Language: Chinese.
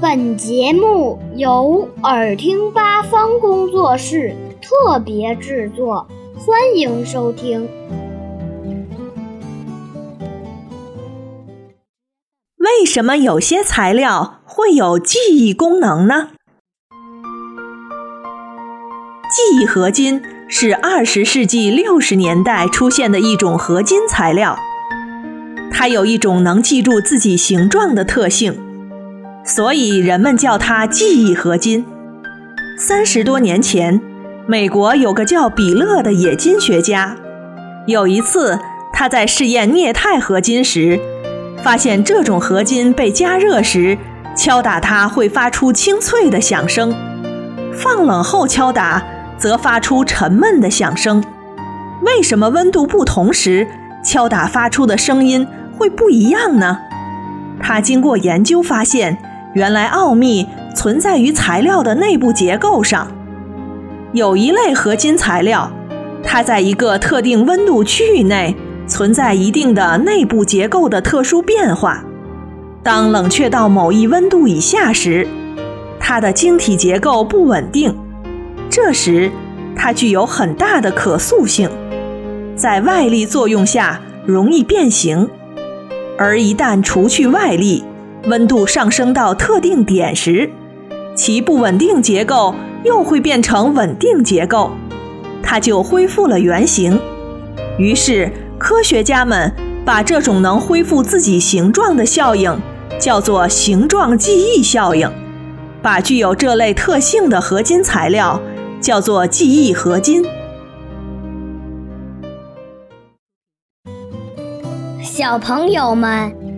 本节目由耳听八方工作室特别制作，欢迎收听。为什么有些材料会有记忆功能呢？记忆合金是二十世纪六十年代出现的一种合金材料，它有一种能记住自己形状的特性，所以人们叫它记忆合金。三十多年前，美国有个叫比勒的冶金学家，有一次他在试验镍钛合金时。发现这种合金被加热时，敲打它会发出清脆的响声；放冷后敲打，则发出沉闷的响声。为什么温度不同时敲打发出的声音会不一样呢？他经过研究发现，原来奥秘存在于材料的内部结构上。有一类合金材料，它在一个特定温度区域内。存在一定的内部结构的特殊变化。当冷却到某一温度以下时，它的晶体结构不稳定，这时它具有很大的可塑性，在外力作用下容易变形。而一旦除去外力，温度上升到特定点时，其不稳定结构又会变成稳定结构，它就恢复了原形。于是。科学家们把这种能恢复自己形状的效应叫做形状记忆效应，把具有这类特性的合金材料叫做记忆合金。小朋友们